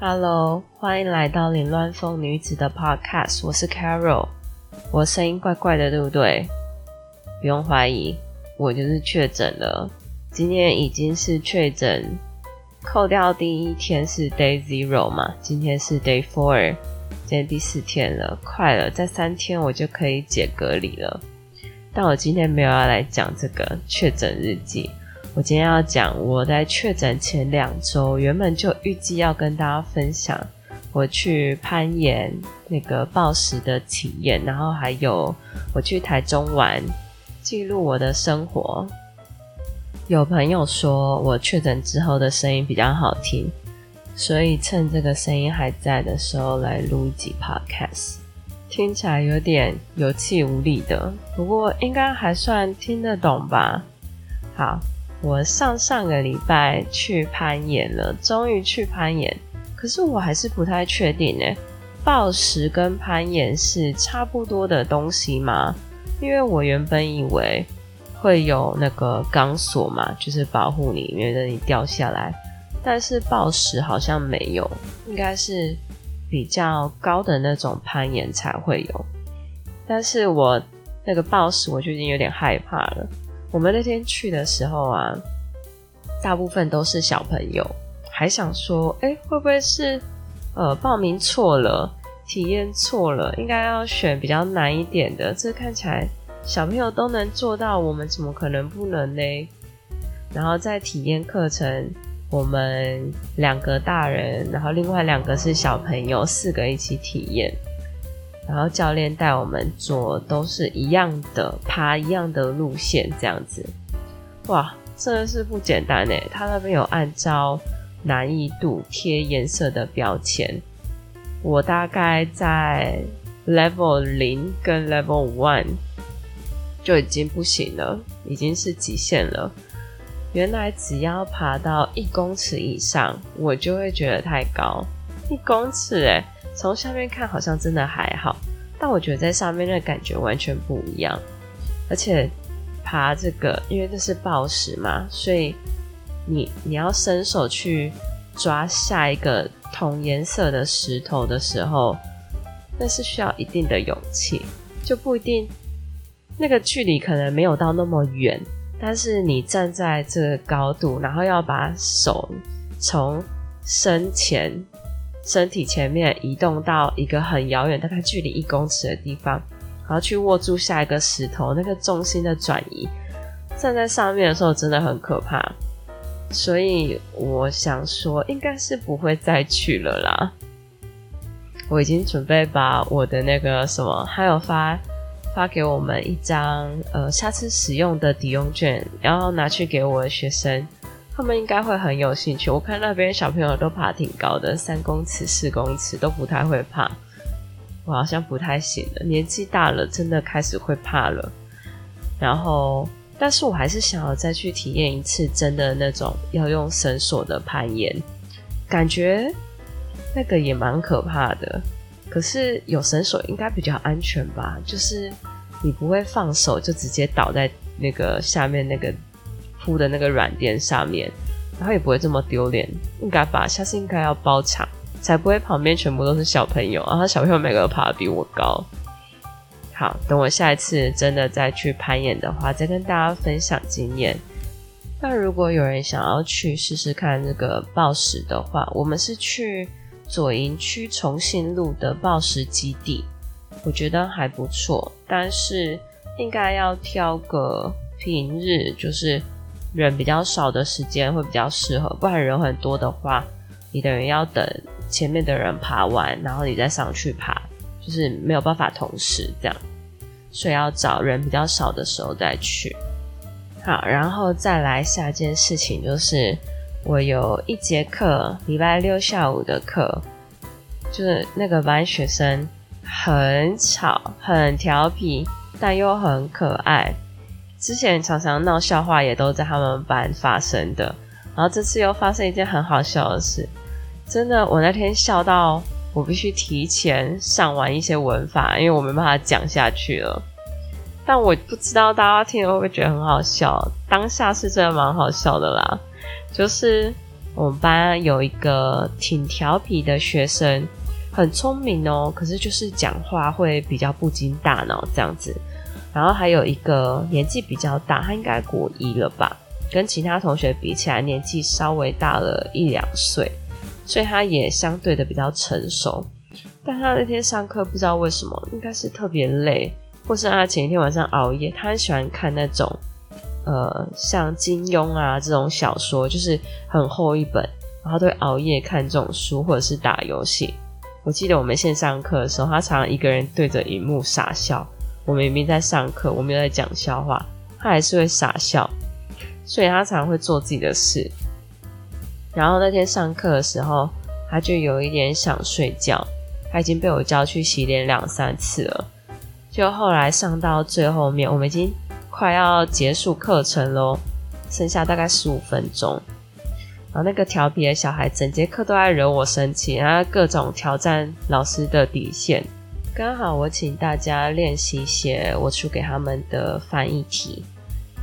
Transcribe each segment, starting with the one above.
Hello，欢迎来到凌乱风女子的 Podcast，我是 Carol。我声音怪怪的，对不对？不用怀疑，我就是确诊了。今天已经是确诊，扣掉第一天是 Day Zero 嘛，今天是 Day Four，今天第四天了，快了，在三天我就可以解隔离了。但我今天没有要来讲这个确诊日记。我今天要讲我在确诊前两周，原本就预计要跟大家分享我去攀岩那个暴食的体验，然后还有我去台中玩，记录我的生活。有朋友说我确诊之后的声音比较好听，所以趁这个声音还在的时候来录一集 podcast，听起来有点有气无力的，不过应该还算听得懂吧。好。我上上个礼拜去攀岩了，终于去攀岩。可是我还是不太确定呢，暴食跟攀岩是差不多的东西吗？因为我原本以为会有那个钢索嘛，就是保护你，免得你掉下来。但是暴食好像没有，应该是比较高的那种攀岩才会有。但是我那个暴食，我就已经有点害怕了。我们那天去的时候啊，大部分都是小朋友，还想说，哎，会不会是呃报名错了，体验错了，应该要选比较难一点的。这看起来小朋友都能做到，我们怎么可能不能呢？然后在体验课程，我们两个大人，然后另外两个是小朋友，四个一起体验。然后教练带我们做都是一样的，爬一样的路线，这样子，哇，真的是不简单诶！他那边有按照难易度贴颜色的标签，我大概在 level 零跟 level one 就已经不行了，已经是极限了。原来只要爬到一公尺以上，我就会觉得太高，一公尺诶从下面看好像真的还好，但我觉得在上面那感觉完全不一样。而且爬这个，因为这是暴石嘛，所以你你要伸手去抓下一个同颜色的石头的时候，那是需要一定的勇气，就不一定那个距离可能没有到那么远，但是你站在这个高度，然后要把手从身前。身体前面移动到一个很遥远，大概距离一公尺的地方，然后去握住下一个石头，那个重心的转移，站在上面的时候真的很可怕。所以我想说，应该是不会再去了啦。我已经准备把我的那个什么，还有发发给我们一张呃下次使用的抵用券，然后拿去给我的学生。他们应该会很有兴趣。我看那边小朋友都爬挺高的，三公尺、四公尺都不太会怕。我好像不太行了，年纪大了，真的开始会怕了。然后，但是我还是想要再去体验一次真的那种要用绳索的攀岩，感觉那个也蛮可怕的。可是有绳索应该比较安全吧？就是你不会放手就直接倒在那个下面那个。铺的那个软垫上面，然后也不会这么丢脸，应该吧？下次应该要包场，才不会旁边全部都是小朋友，然后小朋友每个都爬得比我高。好，等我下一次真的再去攀岩的话，再跟大家分享经验。那如果有人想要去试试看这个暴食的话，我们是去左营区重信路的暴食基地，我觉得还不错，但是应该要挑个平日，就是。人比较少的时间会比较适合，不然人很多的话，你等于要等前面的人爬完，然后你再上去爬，就是没有办法同时这样，所以要找人比较少的时候再去。好，然后再来下一件事情就是，我有一节课，礼拜六下午的课，就是那个班学生很吵、很调皮，但又很可爱。之前常常闹笑话也都在他们班发生的，然后这次又发生一件很好笑的事，真的，我那天笑到我必须提前上完一些文法，因为我没办法讲下去了。但我不知道大家听了会不会觉得很好笑，当下是真的蛮好笑的啦。就是我们班有一个挺调皮的学生，很聪明哦，可是就是讲话会比较不经大脑这样子。然后还有一个年纪比较大，他应该国一了吧，跟其他同学比起来，年纪稍微大了一两岁，所以他也相对的比较成熟。但他那天上课不知道为什么，应该是特别累，或是他前一天晚上熬夜。他很喜欢看那种，呃，像金庸啊这种小说，就是很厚一本，然后都会熬夜看这种书，或者是打游戏。我记得我们线上课的时候，他常常一个人对着荧幕傻笑。我明明在上课，我们在讲笑话，他还是会傻笑，所以他常常会做自己的事。然后那天上课的时候，他就有一点想睡觉，他已经被我叫去洗脸两三次了。就后来上到最后面，我们已经快要结束课程喽，剩下大概十五分钟。然后那个调皮的小孩整节课都在惹我生气，然后各种挑战老师的底线。刚好我请大家练习写我出给他们的翻译题，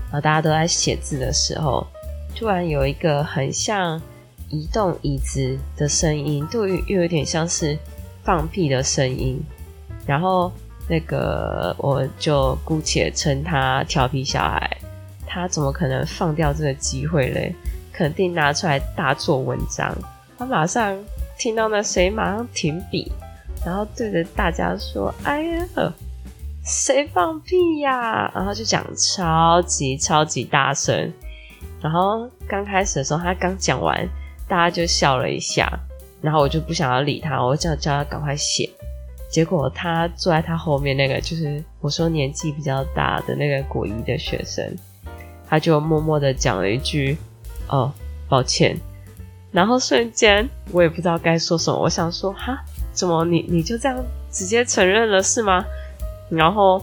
然后大家都在写字的时候，突然有一个很像移动椅子的声音，又又有点像是放屁的声音，然后那个我就姑且称他调皮小孩，他怎么可能放掉这个机会嘞？肯定拿出来大做文章。他马上听到那谁，马上停笔。然后对着大家说：“哎呀，谁放屁呀？”然后就讲超级超级大声。然后刚开始的时候，他刚讲完，大家就笑了一下。然后我就不想要理他，我叫叫他赶快写。结果他坐在他后面那个，就是我说年纪比较大的那个国一的学生，他就默默的讲了一句：“哦，抱歉。”然后瞬间我也不知道该说什么，我想说：“哈。”怎么你你就这样直接承认了是吗？然后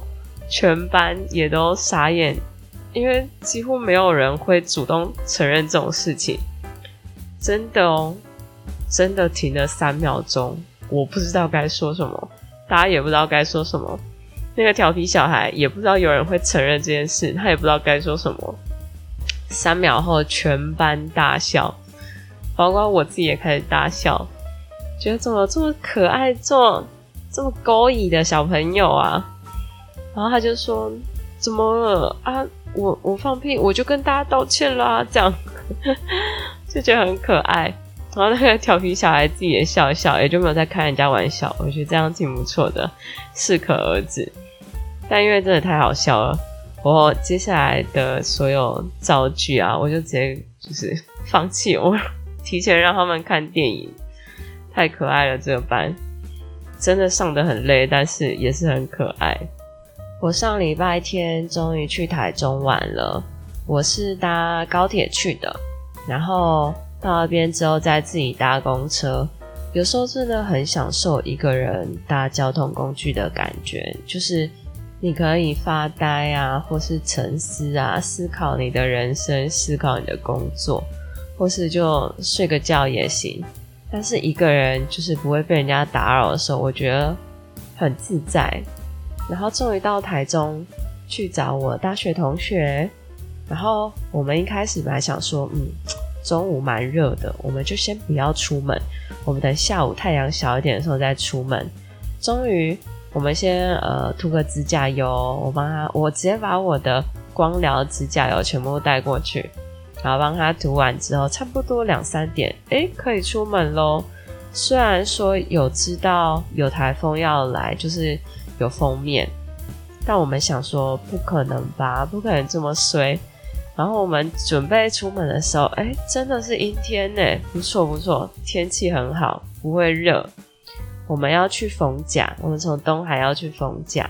全班也都傻眼，因为几乎没有人会主动承认这种事情。真的哦，真的停了三秒钟，我不知道该说什么，大家也不知道该说什么。那个调皮小孩也不知道有人会承认这件事，他也不知道该说什么。三秒后，全班大笑，包括我自己也开始大笑。觉得怎么这么可爱，这么这么勾引的小朋友啊？然后他就说：“怎么了啊？我我放屁，我就跟大家道歉啦。”这样 就觉得很可爱。然后那个调皮小孩自己也笑一笑，也就没有再开人家玩笑。我觉得这样挺不错的，适可而止。但因为真的太好笑了，我接下来的所有造句啊，我就直接就是放弃，我提前让他们看电影。太可爱了，这个班真的上的很累，但是也是很可爱。我上礼拜天终于去台中玩了，我是搭高铁去的，然后到那边之后再自己搭公车。有时候真的很享受一个人搭交通工具的感觉，就是你可以发呆啊，或是沉思啊，思考你的人生，思考你的工作，或是就睡个觉也行。但是一个人就是不会被人家打扰的时候，我觉得很自在。然后终于到台中去找我大学同学，然后我们一开始本来想说，嗯，中午蛮热的，我们就先不要出门，我们等下午太阳小一点的时候再出门。终于，我们先呃涂个指甲油，我帮他，我直接把我的光疗指甲油全部带过去。然后帮他涂完之后，差不多两三点，哎，可以出门喽。虽然说有知道有台风要来，就是有封面，但我们想说不可能吧，不可能这么衰。然后我们准备出门的时候，哎，真的是阴天呢，不错不错，天气很好，不会热。我们要去逢甲，我们从东海要去逢甲，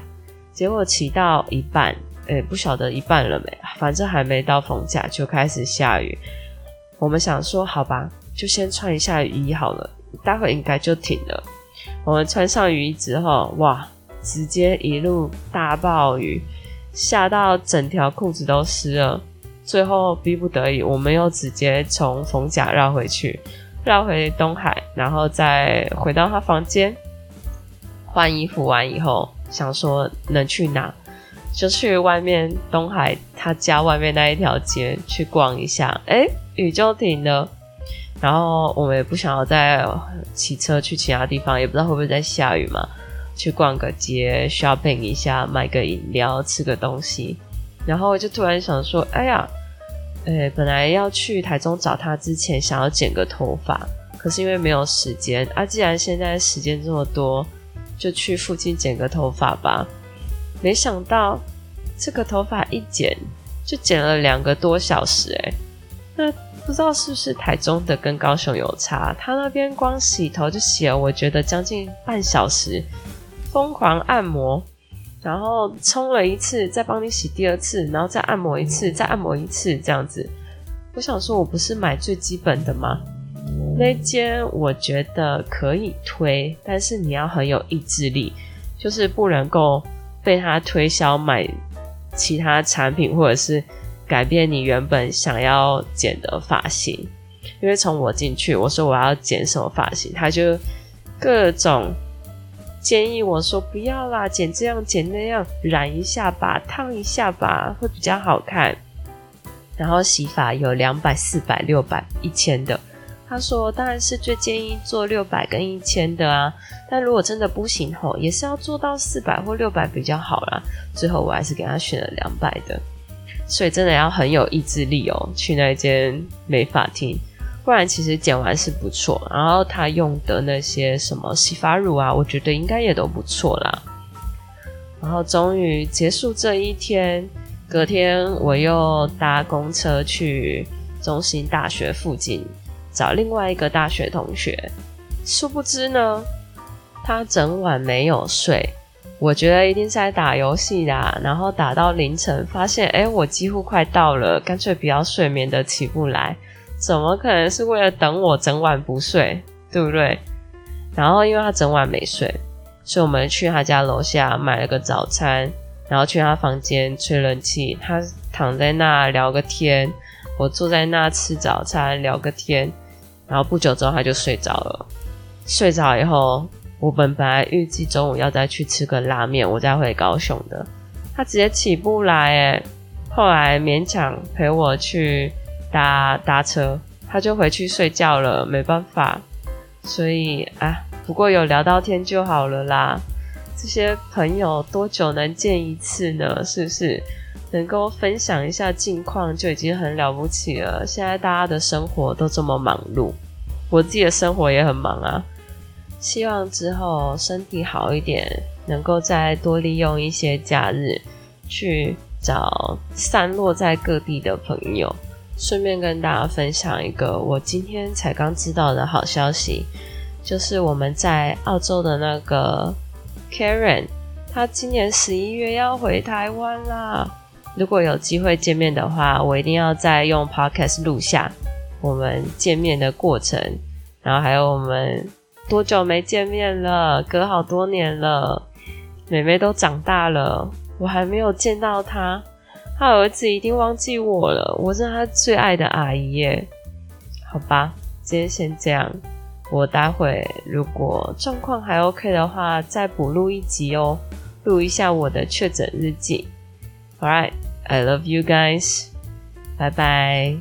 结果骑到一半。哎，不晓得一半了没？反正还没到逢甲就开始下雨。我们想说，好吧，就先穿一下雨衣好了，待会应该就停了。我们穿上雨衣之后，哇，直接一路大暴雨，下到整条裤子都湿了。最后逼不得已，我们又直接从逢甲绕回去，绕回东海，然后再回到他房间换衣服。完以后，想说能去哪？就去外面东海他家外面那一条街去逛一下，哎，雨就停了。然后我们也不想要再骑车去其他地方，也不知道会不会在下雨嘛。去逛个街，shopping 一下，买个饮料，吃个东西。然后就突然想说，哎呀，诶，本来要去台中找他之前，想要剪个头发，可是因为没有时间啊。既然现在时间这么多，就去附近剪个头发吧。没想到这个头发一剪就剪了两个多小时，诶，那。不知道是不是台中的跟高雄有差，他那边光洗头就洗了，我觉得将近半小时，疯狂按摩，然后冲了一次，再帮你洗第二次，然后再按摩一次，再按摩一次，这样子。我想说，我不是买最基本的吗？那间我觉得可以推，但是你要很有意志力，就是不能够被他推销买其他产品，或者是。改变你原本想要剪的发型，因为从我进去，我说我要剪什么发型，他就各种建议我说不要啦，剪这样剪那样，染一下吧，烫一下吧，会比较好看。然后洗发有两百、四百、六百、一千的，他说当然是最建议做六百跟一千的啊，但如果真的不行吼，也是要做到四百或六百比较好啦。最后我还是给他选了两百的。所以真的要很有意志力哦，去那间美发厅，不然其实剪完是不错。然后他用的那些什么洗发乳啊，我觉得应该也都不错啦。然后终于结束这一天，隔天我又搭公车去中心大学附近找另外一个大学同学，殊不知呢，他整晚没有睡。我觉得一定是在打游戏啦，然后打到凌晨，发现哎，我几乎快到了，干脆不要睡眠的起不来，怎么可能是为了等我整晚不睡，对不对？然后因为他整晚没睡，所以我们去他家楼下买了个早餐，然后去他房间吹冷气，他躺在那聊个天，我坐在那吃早餐聊个天，然后不久之后他就睡着了，睡着以后。我本本来预计中午要再去吃个拉面，我再回高雄的。他直接起不来，诶后来勉强陪我去搭搭车，他就回去睡觉了，没办法。所以啊，不过有聊到天就好了啦。这些朋友多久能见一次呢？是不是能够分享一下近况就已经很了不起了？现在大家的生活都这么忙碌，我自己的生活也很忙啊。希望之后身体好一点，能够再多利用一些假日去找散落在各地的朋友。顺便跟大家分享一个我今天才刚知道的好消息，就是我们在澳洲的那个 Karen，他今年十一月要回台湾啦。如果有机会见面的话，我一定要再用 Podcast 录下我们见面的过程，然后还有我们。多久没见面了？隔好多年了，妹妹都长大了，我还没有见到她。她儿子一定忘记我了，我是她最爱的阿姨耶。好吧，今天先这样。我待会如果状况还 OK 的话，再补录一集哦，录一下我的确诊日记。Alright, I love you guys. Bye bye.